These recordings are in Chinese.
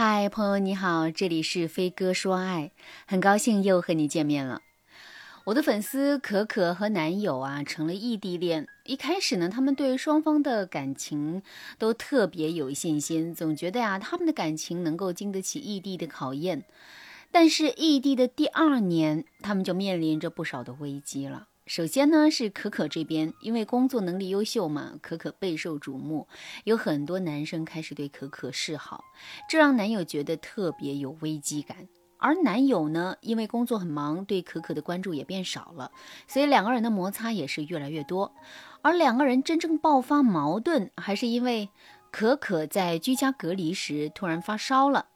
嗨，朋友你好，这里是飞哥说爱，很高兴又和你见面了。我的粉丝可可和男友啊成了异地恋。一开始呢，他们对双方的感情都特别有信心，总觉得呀，他们的感情能够经得起异地的考验。但是异地的第二年，他们就面临着不少的危机了。首先呢，是可可这边，因为工作能力优秀嘛，可可备受瞩目，有很多男生开始对可可示好，这让男友觉得特别有危机感。而男友呢，因为工作很忙，对可可的关注也变少了，所以两个人的摩擦也是越来越多。而两个人真正爆发矛盾，还是因为可可在居家隔离时突然发烧了。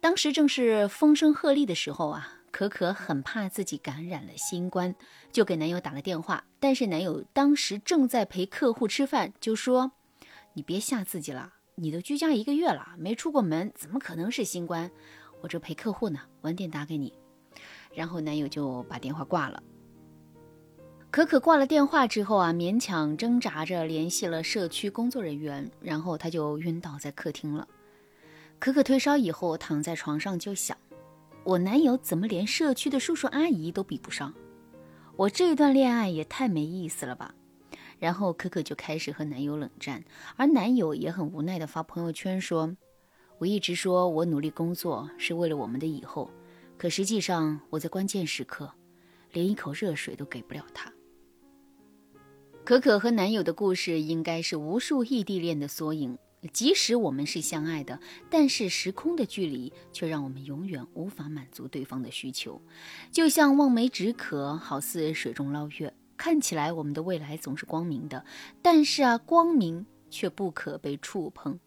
当时正是风声鹤唳的时候啊，可可很怕自己感染了新冠，就给男友打了电话。但是男友当时正在陪客户吃饭，就说：“你别吓自己了，你都居家一个月了，没出过门，怎么可能是新冠？”我这陪客户呢，晚点打给你。然后男友就把电话挂了。可可挂了电话之后啊，勉强挣扎着联系了社区工作人员，然后他就晕倒在客厅了。可可退烧以后躺在床上就想：我男友怎么连社区的叔叔阿姨都比不上？我这一段恋爱也太没意思了吧！然后可可就开始和男友冷战，而男友也很无奈的发朋友圈说。我一直说我努力工作是为了我们的以后，可实际上我在关键时刻连一口热水都给不了他。可可和男友的故事应该是无数异地恋的缩影。即使我们是相爱的，但是时空的距离却让我们永远无法满足对方的需求。就像望梅止渴，好似水中捞月。看起来我们的未来总是光明的，但是啊，光明却不可被触碰。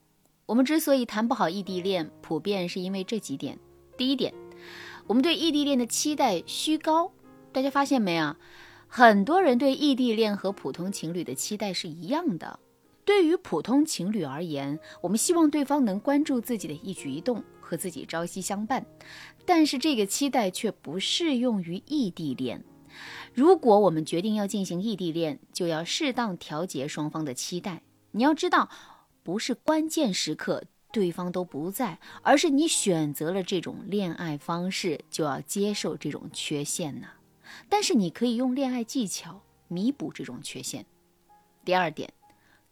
我们之所以谈不好异地恋，普遍是因为这几点。第一点，我们对异地恋的期待虚高。大家发现没啊？很多人对异地恋和普通情侣的期待是一样的。对于普通情侣而言，我们希望对方能关注自己的一举一动，和自己朝夕相伴。但是这个期待却不适用于异地恋。如果我们决定要进行异地恋，就要适当调节双方的期待。你要知道。不是关键时刻对方都不在，而是你选择了这种恋爱方式，就要接受这种缺陷呢。但是你可以用恋爱技巧弥补这种缺陷。第二点，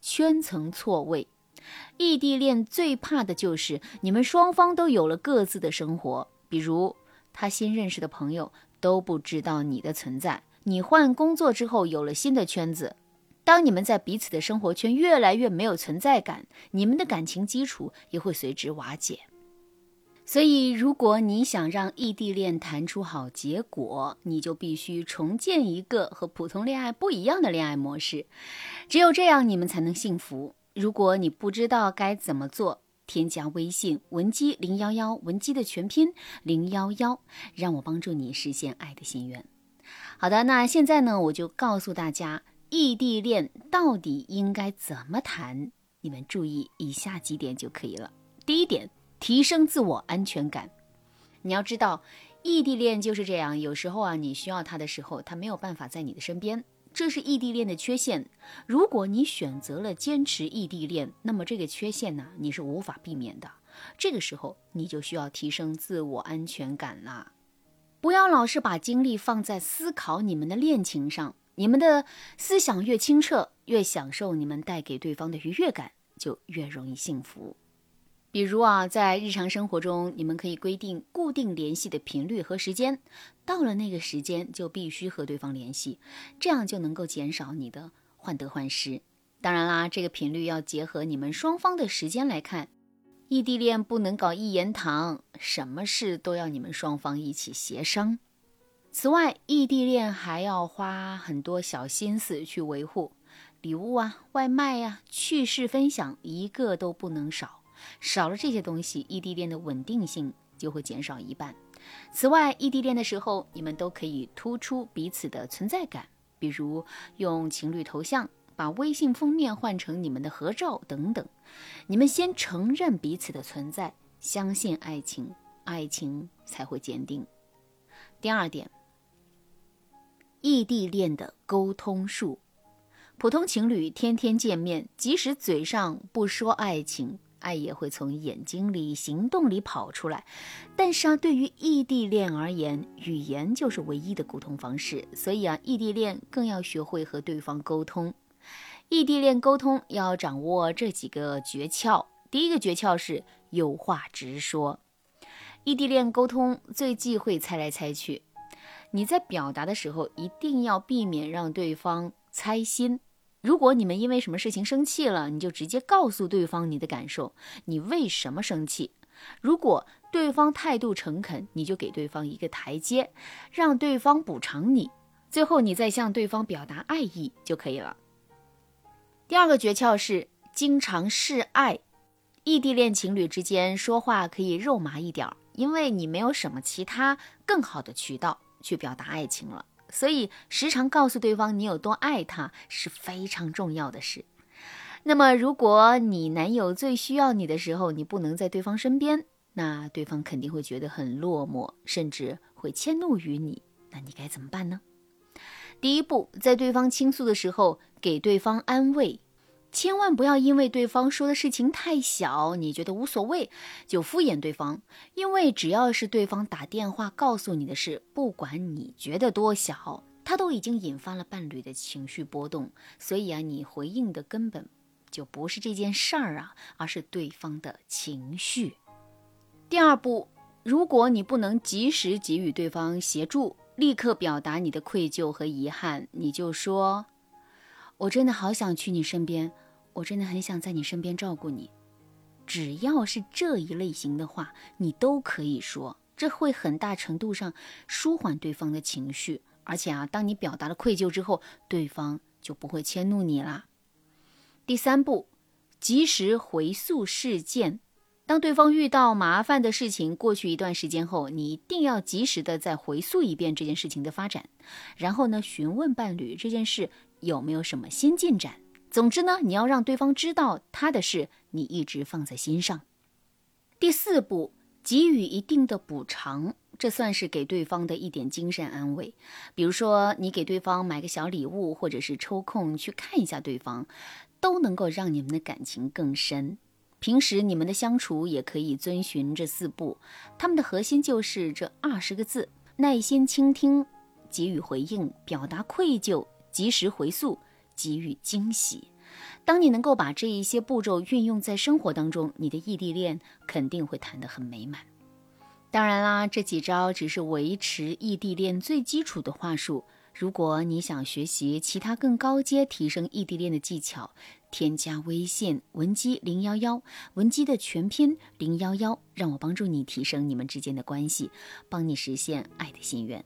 圈层错位。异地恋最怕的就是你们双方都有了各自的生活，比如他新认识的朋友都不知道你的存在，你换工作之后有了新的圈子。当你们在彼此的生活圈越来越没有存在感，你们的感情基础也会随之瓦解。所以，如果你想让异地恋谈出好结果，你就必须重建一个和普通恋爱不一样的恋爱模式。只有这样，你们才能幸福。如果你不知道该怎么做，添加微信文姬零幺幺，文姬的全拼零幺幺，让我帮助你实现爱的心愿。好的，那现在呢，我就告诉大家。异地恋到底应该怎么谈？你们注意以下几点就可以了。第一点，提升自我安全感。你要知道，异地恋就是这样，有时候啊，你需要他的时候，他没有办法在你的身边，这是异地恋的缺陷。如果你选择了坚持异地恋，那么这个缺陷呢，你是无法避免的。这个时候，你就需要提升自我安全感啦。不要老是把精力放在思考你们的恋情上。你们的思想越清澈，越享受你们带给对方的愉悦感，就越容易幸福。比如啊，在日常生活中，你们可以规定固定联系的频率和时间，到了那个时间就必须和对方联系，这样就能够减少你的患得患失。当然啦，这个频率要结合你们双方的时间来看。异地恋不能搞一言堂，什么事都要你们双方一起协商。此外，异地恋还要花很多小心思去维护，礼物啊、外卖呀、趣事分享，一个都不能少。少了这些东西，异地恋的稳定性就会减少一半。此外，异地恋的时候，你们都可以突出彼此的存在感，比如用情侣头像，把微信封面换成你们的合照等等。你们先承认彼此的存在，相信爱情，爱情才会坚定。第二点。异地恋的沟通术，普通情侣天天见面，即使嘴上不说爱情，爱也会从眼睛里、行动里跑出来。但是啊，对于异地恋而言，语言就是唯一的沟通方式，所以啊，异地恋更要学会和对方沟通。异地恋沟通要掌握这几个诀窍。第一个诀窍是有话直说。异地恋沟通最忌讳猜来猜去，你在表达的时候一定要避免让对方猜心。如果你们因为什么事情生气了，你就直接告诉对方你的感受，你为什么生气。如果对方态度诚恳，你就给对方一个台阶，让对方补偿你，最后你再向对方表达爱意就可以了。第二个诀窍是经常示爱。异地恋情侣之间说话可以肉麻一点。因为你没有什么其他更好的渠道去表达爱情了，所以时常告诉对方你有多爱他是非常重要的事。那么，如果你男友最需要你的时候，你不能在对方身边，那对方肯定会觉得很落寞，甚至会迁怒于你。那你该怎么办呢？第一步，在对方倾诉的时候，给对方安慰。千万不要因为对方说的事情太小，你觉得无所谓，就敷衍对方。因为只要是对方打电话告诉你的事，不管你觉得多小，他都已经引发了伴侣的情绪波动。所以啊，你回应的根本就不是这件事儿啊，而是对方的情绪。第二步，如果你不能及时给予对方协助，立刻表达你的愧疚和遗憾，你就说：“我真的好想去你身边。”我真的很想在你身边照顾你，只要是这一类型的话，你都可以说，这会很大程度上舒缓对方的情绪。而且啊，当你表达了愧疚之后，对方就不会迁怒你啦。第三步，及时回溯事件。当对方遇到麻烦的事情，过去一段时间后，你一定要及时的再回溯一遍这件事情的发展，然后呢，询问伴侣这件事有没有什么新进展。总之呢，你要让对方知道他的事你一直放在心上。第四步，给予一定的补偿，这算是给对方的一点精神安慰。比如说，你给对方买个小礼物，或者是抽空去看一下对方，都能够让你们的感情更深。平时你们的相处也可以遵循这四步，他们的核心就是这二十个字：耐心倾听，给予回应，表达愧疚，及时回溯。给予惊喜。当你能够把这一些步骤运用在生活当中，你的异地恋肯定会谈得很美满。当然啦，这几招只是维持异地恋最基础的话术。如果你想学习其他更高阶提升异地恋的技巧，添加微信文姬零幺幺，文姬的全拼零幺幺，让我帮助你提升你们之间的关系，帮你实现爱的心愿。